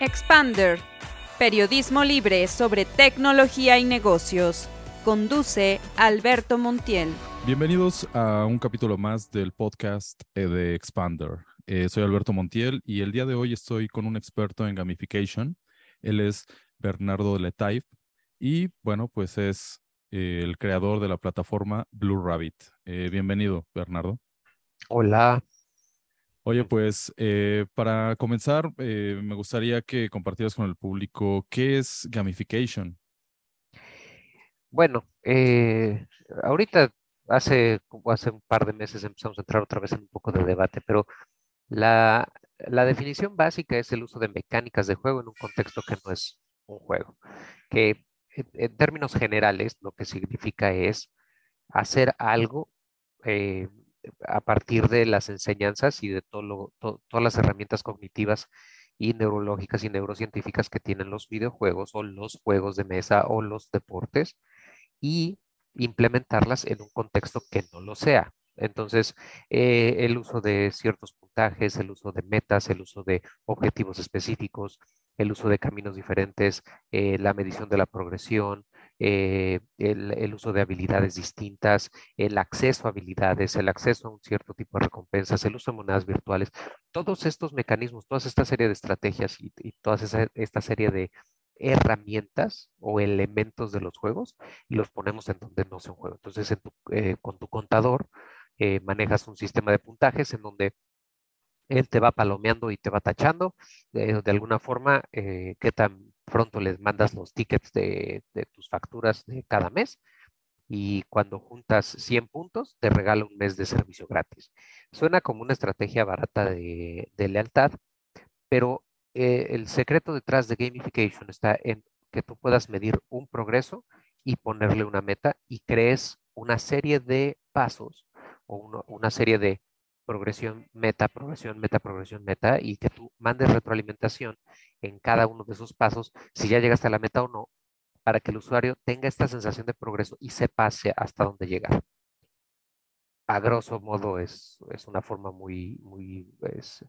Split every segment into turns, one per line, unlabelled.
Expander, periodismo libre sobre tecnología y negocios. Conduce Alberto Montiel.
Bienvenidos a un capítulo más del podcast eh, de Expander. Eh, soy Alberto Montiel y el día de hoy estoy con un experto en gamification. Él es Bernardo Letaif y bueno, pues es eh, el creador de la plataforma Blue Rabbit. bienvenido, Bernardo.
Hola,
Oye, pues eh, para comenzar, eh, me gustaría que compartieras con el público qué es gamification.
Bueno, eh, ahorita hace, hace un par de meses empezamos a entrar otra vez en un poco de debate, pero la, la definición básica es el uso de mecánicas de juego en un contexto que no es un juego, que en, términos generales lo que significa es hacer algo a partir de las enseñanzas y de todas las herramientas cognitivas y neurológicas y neurocientíficas que tienen los videojuegos o los juegos de mesa o los deportes y implementarlas en un contexto que no lo sea. Entonces, eh, el uso de ciertos puntajes, el uso de metas, el uso de objetivos específicos, el uso de caminos diferentes, eh, la medición de la progresión, eh, el, uso de habilidades distintas, el acceso a habilidades, el acceso a un cierto tipo de recompensas, el uso de monedas virtuales, todos estos mecanismos, toda esta serie de estrategias y, toda esta serie de herramientas o elementos de los juegos y los ponemos en donde no sea un juego. Entonces, eh, con tu contador eh, manejas un sistema de puntajes en donde él te va palomeando y te va tachando de alguna forma qué tan pronto les mandas los tickets de, tus facturas de cada mes y cuando juntas 100 puntos te regala un mes de servicio gratis. Suena como una estrategia barata de, lealtad, pero eh, el secreto detrás de gamification está en que tú puedas medir un progreso y ponerle una meta y crees una serie de pasos o una serie de progresión, meta, progresión, meta, progresión, meta, y que tú mandes retroalimentación en cada uno de esos pasos, si ya llegaste a la meta o no, para que el usuario tenga esta sensación de progreso y se pase hasta dónde llegar. A grosso modo es, es una forma muy, muy, es,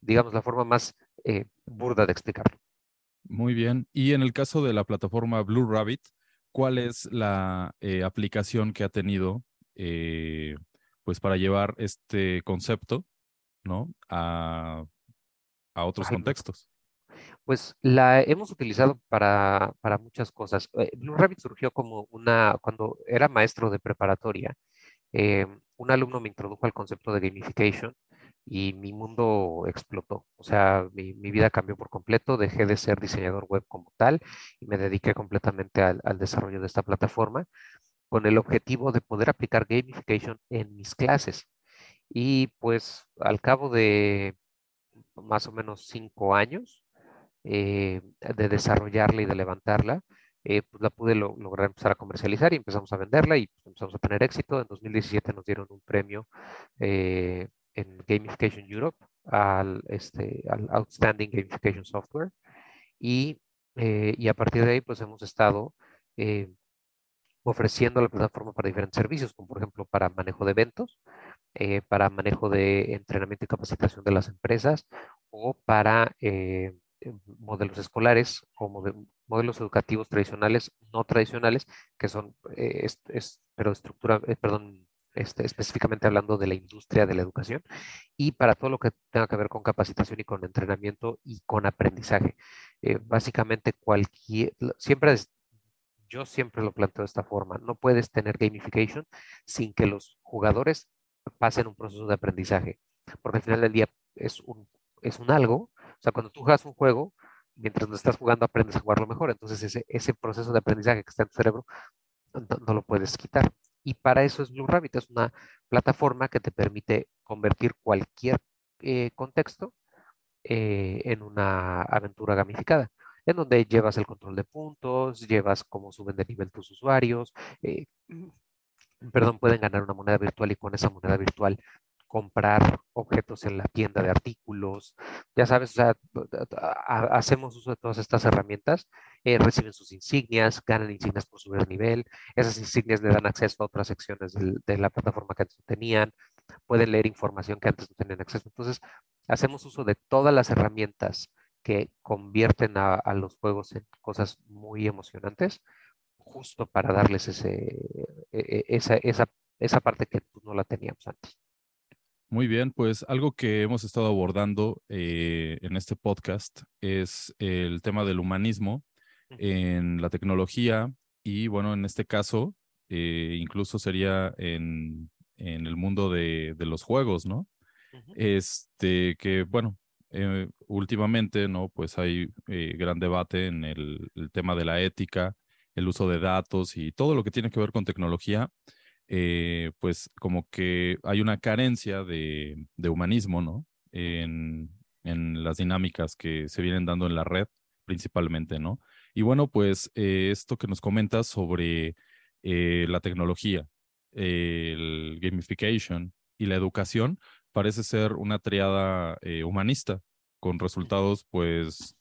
digamos, la forma más eh, burda de explicarlo.
Muy bien. Y en el caso de la plataforma Blue Rabbit, ¿cuál es la eh, aplicación que ha tenido eh, pues para llevar este concepto, ¿no? A, otros contextos.
Pues la hemos utilizado para, muchas cosas. Eh, Blue Rabbit surgió como una, cuando era maestro de preparatoria, eh, un alumno me introdujo al concepto de gamification y mi mundo explotó. O sea, mi, vida cambió por completo, dejé de ser diseñador web como tal y me dediqué completamente al, al desarrollo de esta plataforma con el objetivo de poder aplicar gamification en mis clases. Y pues al cabo de más o menos cinco años eh, de desarrollarla y de levantarla, eh, pues la pude lograr empezar a comercializar y empezamos a venderla y pues, empezamos a tener éxito. En 2017 nos dieron un premio eh, en Gamification Europe al, este, al Outstanding Gamification Software y, y, a partir de ahí pues hemos estado ofreciendo la plataforma para diferentes servicios, como por ejemplo para manejo de eventos, eh, para manejo de entrenamiento y capacitación de las empresas o para eh, eh, modelos escolares o modelos educativos tradicionales, no tradicionales, que son, pero estructura, perdón, este, específicamente hablando de la industria de la educación, y para todo lo que tenga que ver con capacitación y con entrenamiento y con aprendizaje. básicamente cualquier, siempre yo siempre lo planteo de esta forma. No puedes tener gamification sin que los jugadores pasen un proceso de aprendizaje. Porque al final del día es un, es un algo. O sea, cuando tú juegas un juego, mientras no estás jugando aprendes a jugarlo mejor. Entonces ese, ese proceso de aprendizaje que está en tu cerebro no, lo puedes quitar. Y para eso es Blue Rabbit. Es una plataforma que te permite convertir cualquier eh, contexto eh, en una aventura gamificada en donde llevas el control de puntos, llevas cómo suben de nivel tus usuarios, eh, perdón, pueden ganar una moneda virtual y con esa moneda virtual comprar objetos en la tienda de artículos. Ya sabes, o hacemos uso de todas estas herramientas, eh, reciben sus insignias, ganan insignias por subir nivel, esas insignias le dan acceso a otras secciones de la plataforma que antes no tenían, pueden leer información que antes no tenían acceso. Entonces, hacemos uso de todas las herramientas que convierten a, los juegos en cosas muy emocionantes, justo para darles ese, e, e, esa, esa, esa parte que no la teníamos antes.
Muy bien, pues algo que hemos estado abordando eh, en este podcast es el tema del humanismo en la tecnología y bueno, en este caso, eh, incluso sería en, en el mundo de, de, los juegos, ¿no? Este, que bueno, eh, últimamente, ¿no? Pues hay gran debate en el, tema de la ética, el uso de datos y todo lo que tiene que ver con tecnología. Eh, pues como que hay una carencia de, humanismo, ¿no? En, las dinámicas que se vienen dando en la red, principalmente, ¿no? Y bueno, pues eh, esto que nos comentas sobre eh, la tecnología, el gamification y la educación, parece ser una triada humanista con resultados, pues,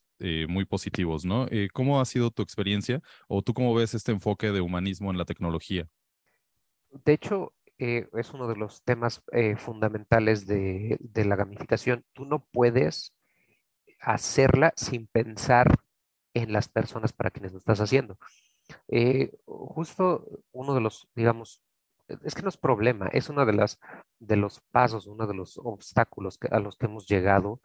muy positivos, ¿no? ¿Cómo ha sido tu experiencia o tú cómo ves este enfoque de humanismo en la tecnología?
de hecho, eh, es uno de los temas eh, fundamentales de, la gamificación. Tú no puedes hacerla sin pensar en las personas para quienes lo estás haciendo. Eh, justo uno de los, digamos, es que no es problema, es uno de, las, de los pasos, uno de los obstáculos a los que hemos llegado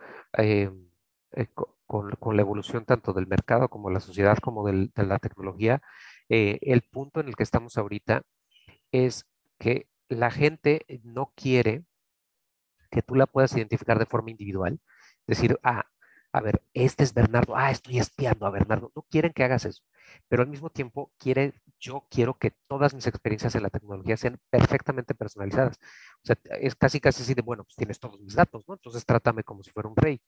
con, la evolución tanto del mercado como de la sociedad como de la tecnología. el punto en el que estamos ahorita es que la gente no quiere que tú la puedas identificar de forma individual. Decir, ah, a ver, este es Bernardo, ah, estoy espiando a Bernardo. No quieren que hagas eso, pero al mismo tiempo quiere, yo quiero que todas mis experiencias en la tecnología sean perfectamente personalizadas. O sea, es casi casi así de, bueno, pues tienes todos mis datos, ¿no? Entonces trátame como si fuera un rey.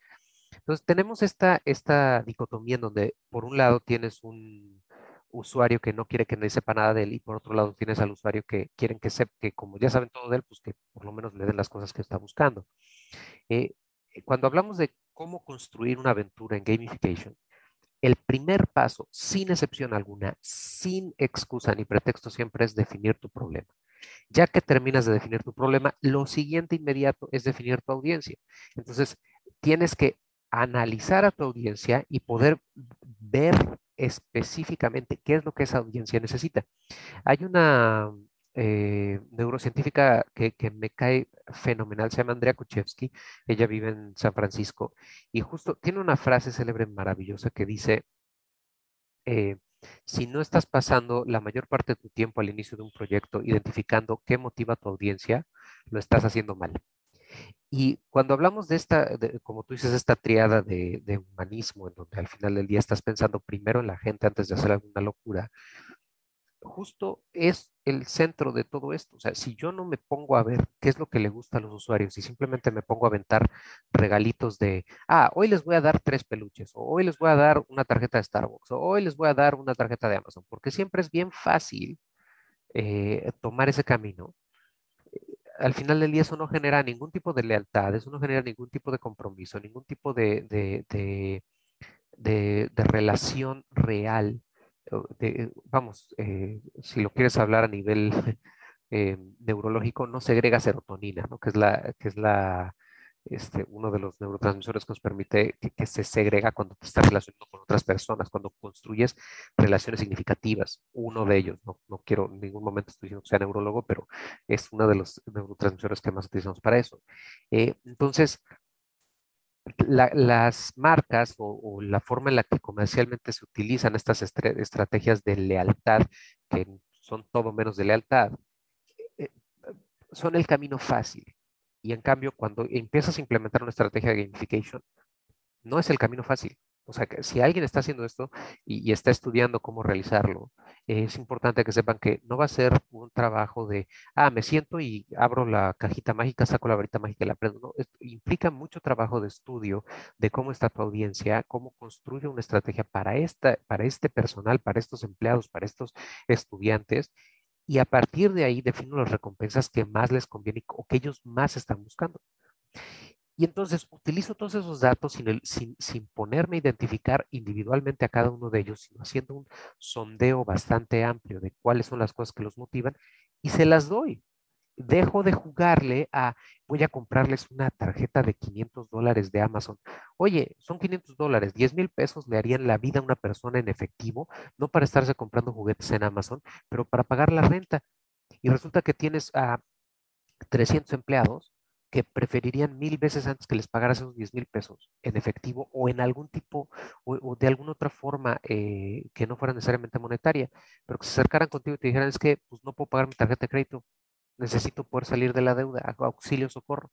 Entonces tenemos esta, esta dicotomía en donde por un lado tienes un, usuario que no quiere que nadie sepa nada de él y por otro lado tienes al usuario que quieren que sepa, que como ya saben todo de él, pues que por lo menos le den las cosas que está buscando. Eh, cuando hablamos de cómo construir una aventura en gamification, el primer paso, sin excepción alguna, sin excusa ni pretexto siempre es definir tu problema. Ya que terminas de definir tu problema, lo siguiente inmediato es definir tu audiencia. Entonces, tienes que analizar a tu audiencia y poder ver específicamente qué es lo que esa audiencia necesita. Hay una eh, neurocientífica que, me cae fenomenal, se llama Andrea Kuchevsky, ella vive en San Francisco y justo tiene una frase célebre maravillosa que dice, eh, si no estás pasando la mayor parte de tu tiempo al inicio de un proyecto identificando qué motiva a tu audiencia, lo estás haciendo mal. Y cuando hablamos de esta, como tú dices, esta triada de, humanismo, en donde al final del día estás pensando primero en la gente antes de hacer alguna locura, justo es el centro de todo esto. O sea, si yo no me pongo a ver qué es lo que le gusta a los usuarios y simplemente me pongo a aventar regalitos de, ah, hoy les voy a dar tres peluches, o hoy les voy a dar una tarjeta de Starbucks, o hoy les voy a dar una tarjeta de Amazon, porque siempre es bien fácil eh, tomar ese camino al final del día eso no genera ningún tipo de lealtad, eso no genera ningún tipo de compromiso, ningún tipo de, de, relación real. Vamos, eh, si lo quieres hablar a nivel eh, neurológico, no segrega serotonina, ¿no? que es la, que es la, este, uno de los neurotransmisores que nos permite que, se segrega cuando te estás relacionando con otras personas, cuando construyes relaciones significativas. Uno de ellos, no, no quiero en ningún momento estoy diciendo que sea neurólogo, pero es uno de los neurotransmisores que más utilizamos para eso. Eh, entonces, las marcas o, la forma en la que comercialmente se utilizan estas estrategias de lealtad, que son todo menos de lealtad, eh, son el camino fácil. Y en cambio, cuando empiezas a implementar una estrategia de gamification, no es el camino fácil. O sea, que si alguien está haciendo esto y, está estudiando cómo realizarlo, es importante que sepan que no va a ser un trabajo de, ah, me siento y abro la cajita mágica, saco la varita mágica y la aprendo. No, implica mucho trabajo de estudio de cómo está tu audiencia, cómo construye una estrategia para, esta, para este personal, para estos empleados, para estos estudiantes y a partir de ahí defino las recompensas que más les conviene o que ellos más están buscando. Y entonces utilizo todos esos datos sin, sin, ponerme a identificar individualmente a cada uno de ellos, sino haciendo un sondeo bastante amplio de cuáles son las cosas que los motivan y se las doy. dejo de jugarle a voy a comprarles una tarjeta de 500 dólares de Amazon. Oye, son 500 dólares, 10 mil pesos le harían la vida a una persona en efectivo, no para estarse comprando juguetes en Amazon, pero para pagar la renta. Y resulta que tienes a 300 empleados que preferirían mil veces antes que les pagaras esos 10 mil pesos en efectivo o en algún tipo o, de alguna otra forma eh, que no fuera necesariamente monetaria, pero que se acercaran contigo y te dijeran es que pues no puedo pagar mi tarjeta de crédito, necesito poder salir de la deuda, auxilio, socorro.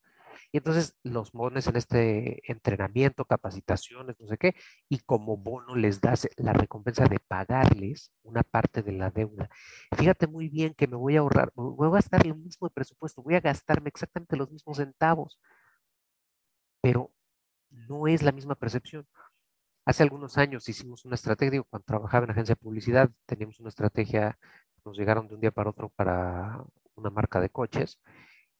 Y entonces los pones en este entrenamiento, capacitaciones, no sé qué, y como bono les das la recompensa de pagarles una parte de la deuda. Fíjate muy bien que me voy a ahorrar, voy a gastar lo mismo presupuesto, voy a gastarme exactamente los mismos centavos, pero no es la misma percepción. Hace algunos años hicimos una estrategia, cuando trabajaba en agencia de publicidad, teníamos una estrategia, nos llegaron de un día para otro para una marca de coches,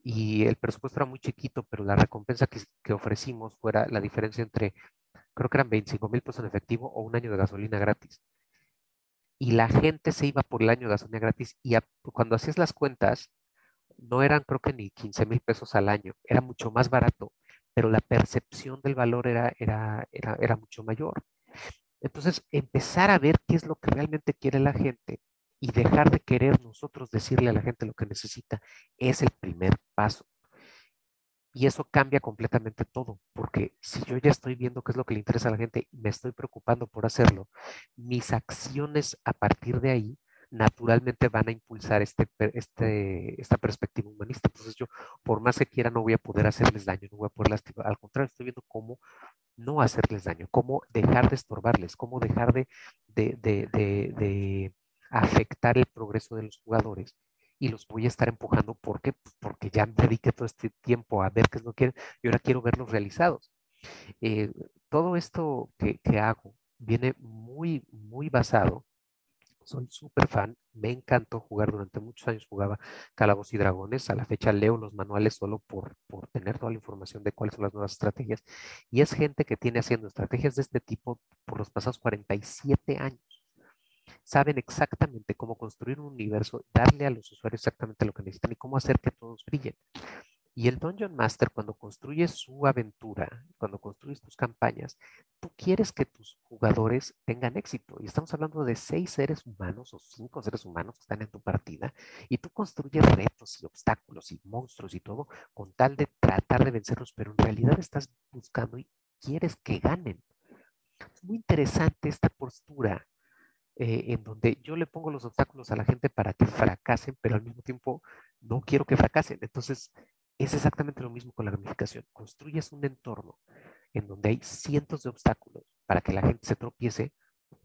y el presupuesto era muy chiquito, pero la recompensa que, ofrecimos fuera la diferencia entre, creo que eran 25 mil pesos en efectivo o un año de gasolina gratis. Y la gente se iba por el año de gasolina gratis y cuando hacías las cuentas, no eran creo que ni 15 mil pesos al año, era mucho más barato, pero la percepción del valor era, era, era, era mucho mayor. Entonces, empezar a ver qué es lo que realmente quiere la gente y dejar de querer nosotros decirle a la gente lo que necesita es el primer paso. Y eso cambia completamente todo, porque si yo ya estoy viendo qué es lo que le interesa a la gente y me estoy preocupando por hacerlo, mis acciones a partir de ahí naturalmente van a impulsar este, este, esta perspectiva humanista. Entonces yo, por más que quiera, no voy a poder hacerles daño, no voy a poder lastimar. Al contrario, estoy viendo cómo no hacerles daño, cómo dejar de estorbarles, cómo dejar de, de, de afectar el progreso de los jugadores y los voy a estar empujando. ¿Por qué? Pues porque ya me dediqué todo este tiempo a ver qué es lo que quieren y ahora quiero verlos realizados. Eh, todo esto que, que, hago viene muy, muy basado. Soy súper fan, me encantó jugar durante muchos años, jugaba Calabos y Dragones, a la fecha leo los manuales solo por, por tener toda la información de cuáles son las nuevas estrategias. Y es gente que tiene haciendo estrategias de este tipo por los pasados 47 años saben exactamente cómo construir un universo, darle a los usuarios exactamente lo que necesitan y cómo hacer que todos brillen. Y el Dungeon Master, cuando construye su aventura, cuando construyes tus campañas, tú quieres que tus jugadores tengan éxito. Y estamos hablando de seis seres humanos o cinco seres humanos que están en tu partida. Y tú construyes retos y obstáculos y monstruos y todo con tal de tratar de vencerlos, pero en realidad estás buscando y quieres que ganen. Es muy interesante esta postura eh, en donde yo le pongo los obstáculos a la gente para que fracasen, pero al mismo tiempo no quiero que fracasen. Entonces, es exactamente lo mismo con la gamificación. Construyes un entorno en donde hay cientos de obstáculos para que la gente se tropiece,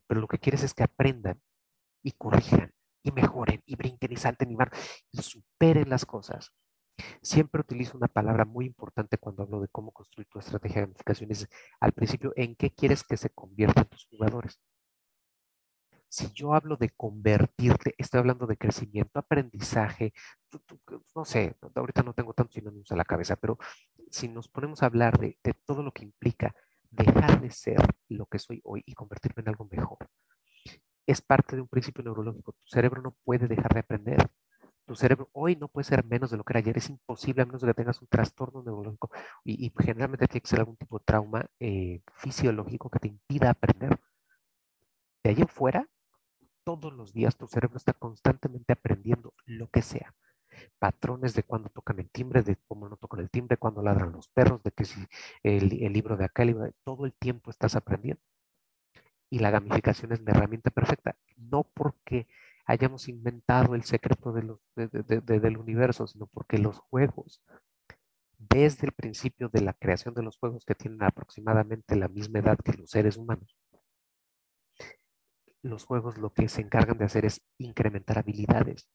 pero lo que quieres es que aprendan y corrijan y mejoren y brinquen y salten y van y superen las cosas. Siempre utilizo una palabra muy importante cuando hablo de cómo construir tu estrategia de gamificación. Es al principio, ¿en qué quieres que se conviertan tus jugadores? Si yo hablo de convertirte, estoy hablando de crecimiento, aprendizaje, no sé, ahorita no tengo tantos sinónimos a la cabeza, pero si nos ponemos a hablar de, de todo lo que implica dejar de ser lo que soy hoy y convertirme en algo mejor, es parte de un principio neurológico. Tu cerebro no puede dejar de aprender. Tu cerebro hoy no puede ser menos de lo que era ayer. Es imposible a menos de que tengas un trastorno neurológico. Y, generalmente tiene que ser algún tipo de trauma eh, fisiológico que te impida aprender. De ahí en fuera, todos los días tu cerebro está constantemente aprendiendo lo que sea. Patrones de cuando tocan el timbre, de cómo no tocan el timbre, cuando ladran los perros, de que si el, libro de acá, libro de, todo el tiempo estás aprendiendo. Y la gamificación es la herramienta perfecta, no porque hayamos inventado el secreto del universo, sino porque los juegos, desde el principio de la creación de los juegos que tienen aproximadamente la misma edad que los seres humanos, los juegos lo que se encargan de hacer es incrementar habilidades.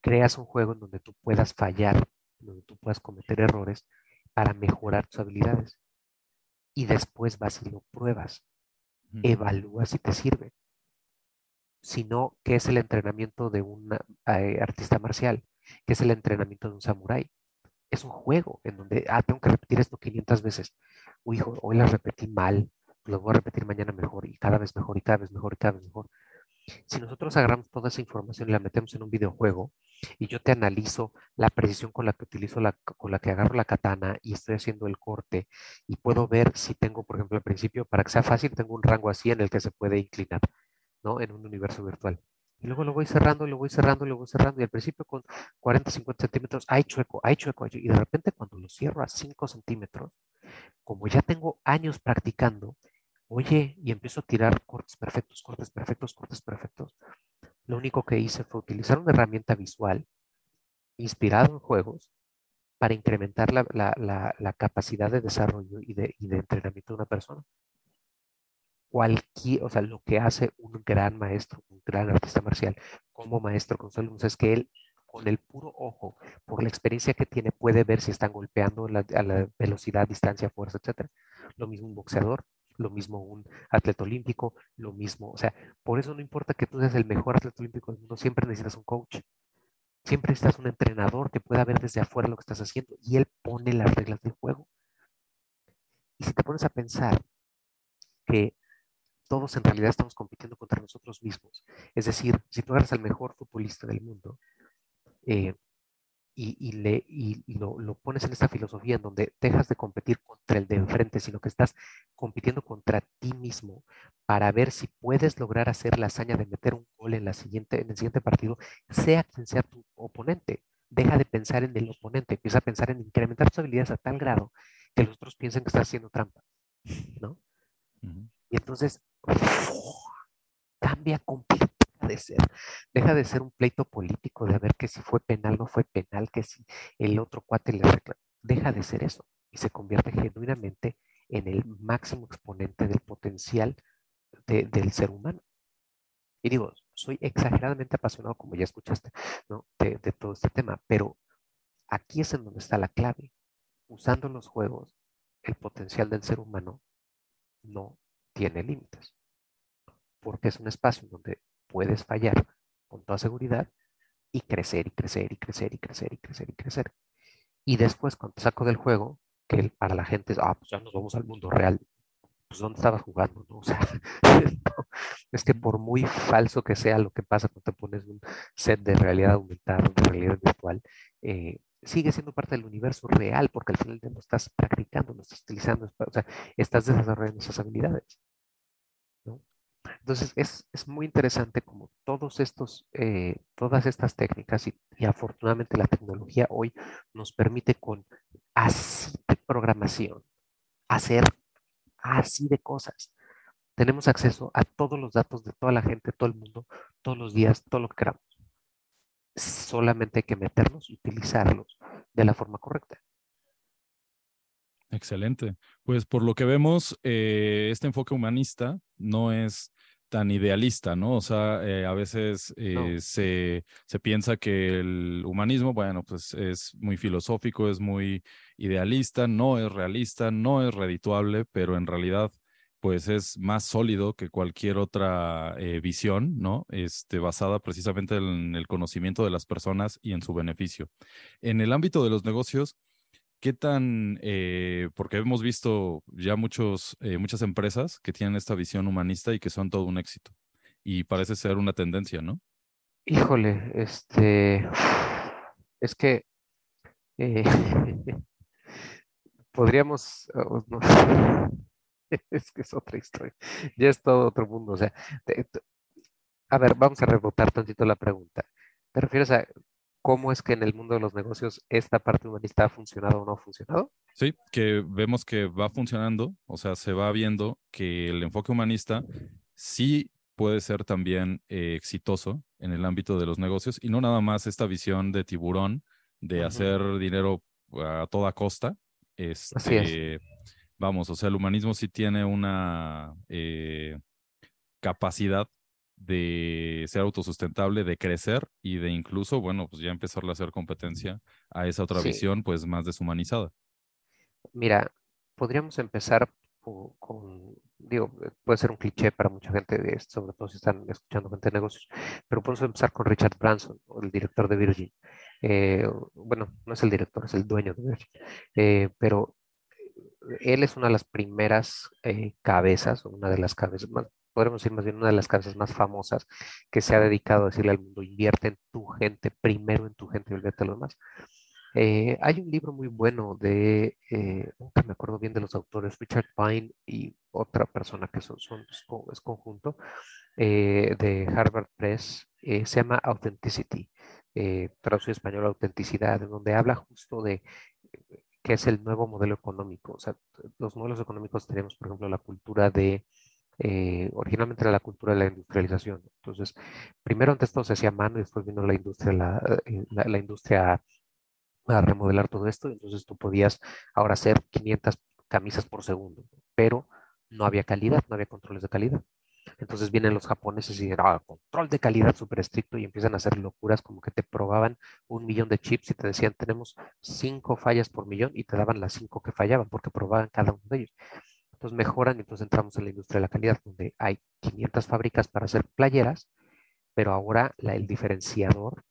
Creas un juego en donde tú puedas fallar, donde tú puedas cometer errores para mejorar tus habilidades. Y después vas y lo pruebas. Evalúas si te sirve. Si no, ¿qué es el entrenamiento de un eh, artista marcial? ¿Qué es el entrenamiento de un samurái? Es un juego en donde, ah, tengo que repetir esto 500 veces. Uy, hijo, hoy la repetí mal, lo voy a repetir mañana mejor y cada vez mejor y cada vez mejor y cada vez mejor. Si nosotros agarramos toda esa información y la metemos en un videojuego y yo te analizo la precisión con la que utilizo la, con la que agarro la katana y estoy haciendo el corte y puedo ver si tengo, por ejemplo, al principio, para que sea fácil, tengo un rango así en el que se puede inclinar, ¿no? En un universo virtual. Y luego lo voy cerrando, lo voy cerrando, lo voy cerrando. Y al principio con 40, 50 centímetros, hay chueco, hay chueco. Y de repente cuando lo cierro a 5 centímetros, como ya tengo años practicando, oye, y empiezo a tirar cortes perfectos, cortes perfectos, cortes perfectos. Lo único que hice fue utilizar una herramienta visual inspirada en juegos para incrementar la, capacidad de desarrollo y de, y de, entrenamiento de una persona. Cualquier, o sea, lo que hace un gran maestro, un gran artista marcial como maestro con alumnos es que él con el puro ojo, por la experiencia que tiene, puede ver si están golpeando a la velocidad, distancia, fuerza, etc. Lo mismo un boxeador, lo mismo un atleta olímpico, lo mismo, o sea, por eso no importa que tú seas el mejor atleta olímpico del mundo, siempre necesitas un coach. Siempre necesitas un entrenador que pueda ver desde afuera lo que estás haciendo y él pone las reglas del juego. Y si te pones a pensar que todos en realidad estamos compitiendo contra nosotros mismos, es decir, si tú eres el mejor futbolista del mundo, eh, y, le, y lo, lo, pones en esta filosofía en donde dejas de competir contra el de enfrente, sino que estás compitiendo contra ti mismo para ver si puedes lograr hacer la hazaña de meter un gol en, la siguiente, en el siguiente partido, sea quien sea tu oponente. Deja de pensar en el oponente, empieza a pensar en incrementar tus habilidades a tal grado que los otros piensen que estás haciendo trampa, ¿no? Y entonces cambia completamente de ser, deja de ser un pleito político de ver que si fue penal no fue penal, que si el otro cuate le reclama, deja de ser eso y se convierte genuinamente en el máximo exponente del potencial del ser humano. Y digo, soy exageradamente apasionado, como ya escuchaste, ¿no? de, de todo este tema, pero aquí es en donde está la clave. Usando los juegos, el potencial del ser humano no tiene límites, porque es un espacio donde puedes fallar con toda seguridad y crecer y crecer y crecer y crecer y crecer y crecer. Y después cuando te saco del juego, que para la gente es, ah, pues ya nos vamos al mundo real. Pues ¿dónde estabas jugando? No? O sea, es que por muy falso que sea lo que pasa cuando te pones un set de realidad aumentada, de realidad virtual, eh, sigue siendo parte del universo real porque al final lo estás practicando, lo estás utilizando, o sea, estás desarrollando esas habilidades. Entonces es, muy interesante como todos estos, eh, todas estas técnicas y, afortunadamente la tecnología hoy nos permite con así de programación hacer así de cosas. Tenemos acceso a todos los datos de toda la gente, todo el mundo, todos los días, todo lo que queramos. Solamente hay que meterlos y utilizarlos de la forma correcta.
Excelente. Pues por lo que vemos, eh, este enfoque humanista no es tan idealista, ¿no? O sea, eh, a veces eh, se, se, piensa que el humanismo, bueno, pues es muy filosófico, es muy idealista, no es realista, no es redituable, pero en realidad, pues es más sólido que cualquier otra visión, ¿no? Este, basada precisamente en el conocimiento de las personas y en su beneficio. En el ámbito de los negocios, ¿Qué tan, eh, porque hemos visto ya muchos, eh, muchas empresas que tienen esta visión humanista y que son todo un éxito? Y parece ser una tendencia, ¿no?
Híjole, este, es que eh, podríamos, oh, es que es otra historia, ya es todo otro mundo, o sea, a ver, vamos a rebotar tantito la pregunta. ¿Te refieres a cómo es que en el mundo de los negocios esta parte humanista ha funcionado o no ha funcionado.
Sí, que vemos que va funcionando, o sea, se va viendo que el enfoque humanista sí puede ser también eh, exitoso en el ámbito de los negocios y no nada más esta visión de tiburón de hacer dinero a toda costa. Este, Vamos, o sea, el humanismo sí tiene una eh, capacidad de ser autosustentable, de crecer y de incluso, bueno, pues ya empezarle a hacer competencia a esa otra visión, pues más deshumanizada.
Mira, podríamos empezar con, digo, puede ser un cliché para mucha gente, sobre todo si están escuchando gente de negocios, pero podemos empezar con Richard Branson, el director de Virgin. Eh, bueno, no es el director, es el dueño de Virgin, eh, pero él es una de las primeras eh, cabezas, una de las cabezas más, podremos decir más bien una de las casas más famosas que se ha dedicado a decirle al mundo, invierte en tu gente, primero en tu gente y olvídate lo demás. Eh, hay un libro muy bueno de, eh, que me acuerdo bien de los autores, Richard Pine y otra persona que son, son es conjunto, eh, de Harvard Press, se llama Authenticity, traducido español autenticidad, en donde habla justo de qué es el nuevo modelo económico. O sea, los modelos económicos tenemos, por ejemplo, la cultura de, originalmente era la cultura de la industrialización. Entonces, primero antes todo se hacía a mano y después vino la industria, la, la industria a remodelar todo esto, entonces tú podías ahora hacer 500 camisas por segundo, pero no había calidad, no había controles de calidad. Entonces vienen los japoneses y dicen, ah, control de calidad súper estricto y empiezan a hacer locuras como que te probaban un millón de chips y te decían, tenemos cinco fallas por millón y te daban las cinco que fallaban porque probaban cada uno de ellos. Entonces mejoran y entonces entramos en la industria de la calidad donde hay 500 fábricas para hacer playeras, pero ahora el diferenciador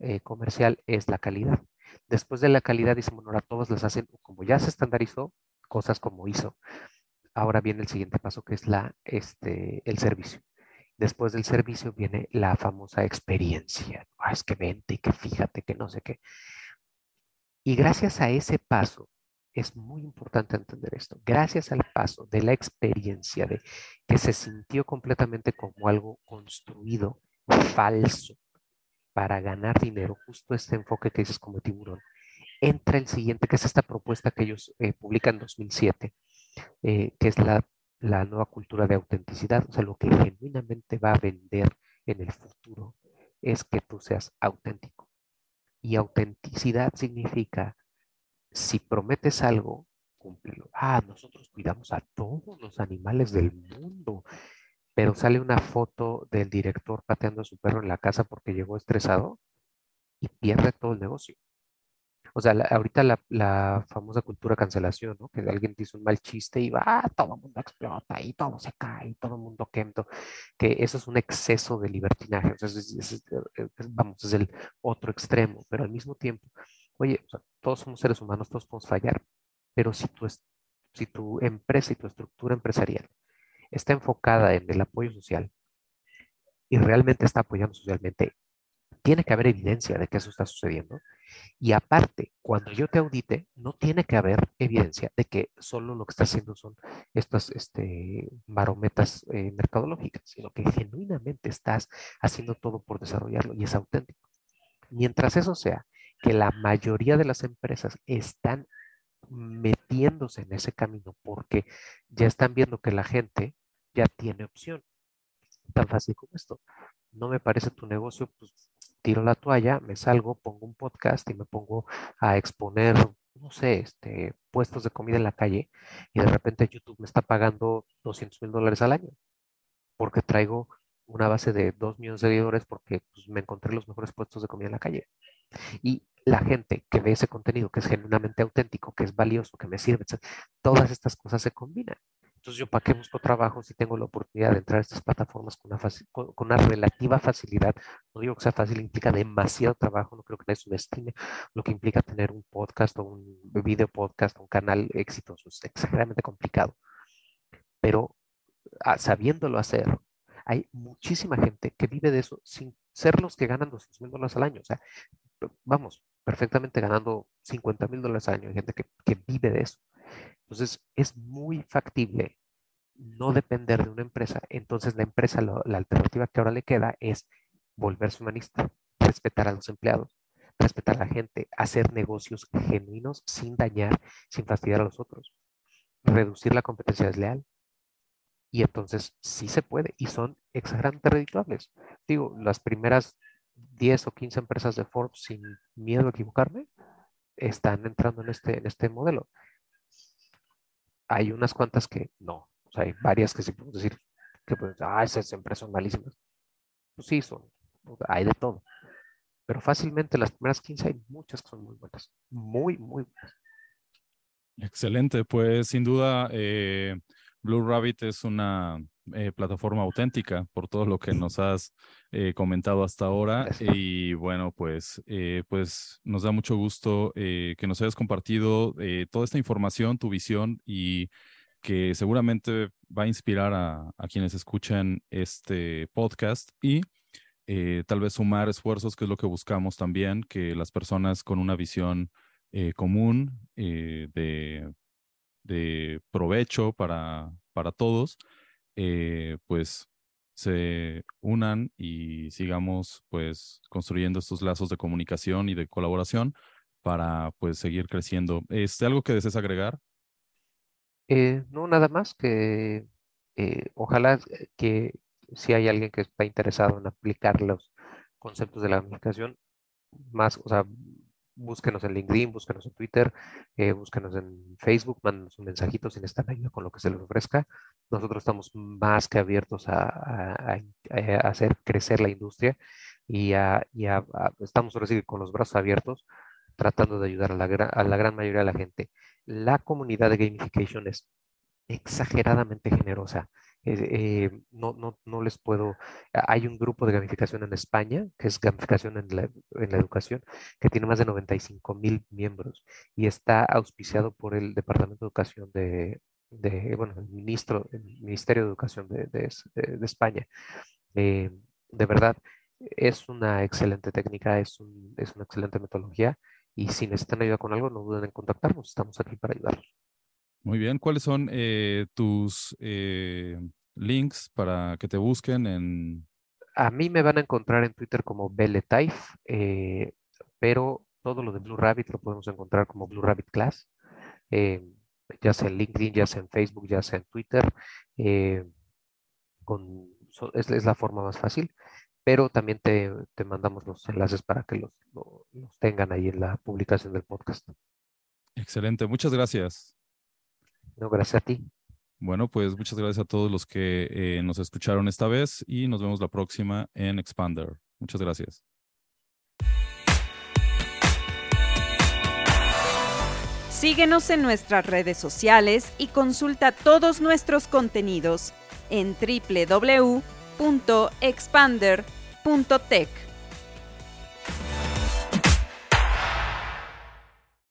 eh, comercial es la calidad. Después de la calidad, bueno, ahora todos las hacen, como ya se estandarizó, cosas como hizo. Ahora viene el siguiente paso, que es la, este, el servicio. Después del servicio viene la famosa experiencia. Ah, es que vente, que fíjate, que no sé qué. Y gracias a ese paso, es muy importante entender esto, gracias al paso de la experiencia, de que se sintió completamente como algo construido, falso, para ganar dinero, justo este enfoque que dices como tiburón, entra el siguiente, que es esta propuesta que ellos eh, publican en 2007, eh, que es la, la nueva cultura de autenticidad, o sea, lo que genuinamente va a vender en el futuro es que tú seas auténtico. Y autenticidad significa, si prometes algo, cúmplelo. Ah, nosotros cuidamos a todos los animales del mundo pero sale una foto del director pateando a su perro en la casa porque llegó estresado y pierde todo el negocio. O sea, ahorita la, famosa cultura cancelación, ¿no? Que alguien dice un mal chiste y va, ah, todo el mundo explota y todo se cae y todo el mundo quemto. Que eso es un exceso de libertinaje. O sea, vamos, es el otro extremo, pero al mismo tiempo, oye, todos somos seres humanos, todos podemos fallar, pero si tu, si tu empresa y tu estructura empresarial está enfocada en el apoyo social y realmente está apoyando socialmente, tiene que haber evidencia de que eso está sucediendo. Y aparte, cuando yo te audite, no tiene que haber evidencia de que solo lo que está haciendo son estas este, barometas eh, mercadológicas, sino que genuinamente estás haciendo todo por desarrollarlo y es auténtico. Mientras eso sea, que la mayoría de las empresas están metiéndose en ese camino porque ya están viendo que la gente ya tiene opción. Tan fácil como esto. No me parece tu negocio, pues tiro la toalla, me salgo, pongo un podcast y me pongo a exponer, no sé, este, puestos de comida en la calle y de repente YouTube me está pagando 200 mil dólares al año porque traigo una base de 2 millones de seguidores porque pues, me encontré los mejores puestos de comida en la calle. Y la gente que ve ese contenido, que es genuinamente auténtico, que es valioso, que me sirve, todas estas cosas se combinan. Entonces, ¿yo para qué busco trabajo si tengo la oportunidad de entrar a estas plataformas con una, con, una relativa facilidad? No digo que sea fácil, implica demasiado trabajo, no creo que nadie subestime lo que implica tener un podcast o un video podcast, un canal exitoso, es exageradamente complicado. Pero ah, sabiéndolo hacer, hay muchísima gente que vive de eso sin ser los que ganan 200 mil dólares al año. O sea, vamos, perfectamente ganando 50 mil dólares al año. Hay gente que, que vive de eso. Entonces, es muy factible no depender de una empresa. Entonces, la empresa, la alternativa que ahora le queda es volverse humanista, respetar a los empleados, respetar a la gente, hacer negocios genuinos sin dañar, sin fastidiar a los otros, reducir la competencia desleal. Y entonces sí se puede y son exageradamente redituables. Digo, las primeras 10 o 15 empresas de Forbes, sin miedo a equivocarme, están entrando en este, este modelo hay unas cuantas que no. Hay varias que sí podemos decir que pues, ah, esas empresas son malísimas. Pues sí, son, hay de todo. Pero fácilmente las primeras 15 hay muchas que son muy buenas. Muy, muy buenas.
Excelente, pues sin duda eh, Blue Rabbit es una eh, plataforma auténtica por todo lo que nos has eh, comentado hasta ahora. Y bueno, pues, eh, pues nos da mucho gusto que nos hayas compartido toda esta información, tu visión y que seguramente va a inspirar a, quienes escuchen este podcast y tal vez sumar esfuerzos, que es lo que buscamos también, que las personas con una visión común de, de, provecho para, para todos, pues se unan y sigamos pues construyendo estos lazos de comunicación y de colaboración para pues seguir creciendo. ¿Este algo que desees agregar?
Eh, no, nada más que eh, ojalá que si hay alguien que está interesado en aplicar los conceptos de la gamificación, más, o sea, búsquenos en LinkedIn, búsquenos en Twitter, eh, búsquenos en Facebook, mándenos un mensajito sin estar ayuda con lo que se les ofrezca. Nosotros estamos más que abiertos a, hacer crecer la industria y, estamos ahora sí con los brazos abiertos tratando de ayudar a la, a la gran mayoría de la gente. La comunidad de gamification es exageradamente generosa. Eh, no, no, no, les puedo. Hay un grupo de gamificación en España, que es gamificación en la, educación, que tiene más de 95 mil miembros y está auspiciado por el Departamento de Educación de, bueno, el, ministro, el Ministerio de Educación de, España. Eh, de verdad, es una excelente técnica, es, es una excelente metodología y si necesitan ayuda con algo, no duden en contactarnos, estamos aquí para ayudarlos.
Muy bien, ¿cuáles son eh, tus eh, links para que te busquen en...
A mí me van a encontrar en Twitter como Beletaif, eh, pero todo lo de Blue Rabbit lo podemos encontrar como Blue Rabbit Class, ya sea en LinkedIn, ya sea en Facebook, ya sea en Twitter. Con, es, la forma más fácil, pero también te, mandamos los enlaces para que los, los tengan ahí en la publicación del podcast.
Excelente, muchas gracias.
No, gracias a ti.
Bueno, pues muchas gracias a todos los que eh, nos escucharon esta vez y nos vemos la próxima en Expander. Muchas gracias.
Síguenos en nuestras redes sociales y consulta todos nuestros contenidos en www.expander.tech.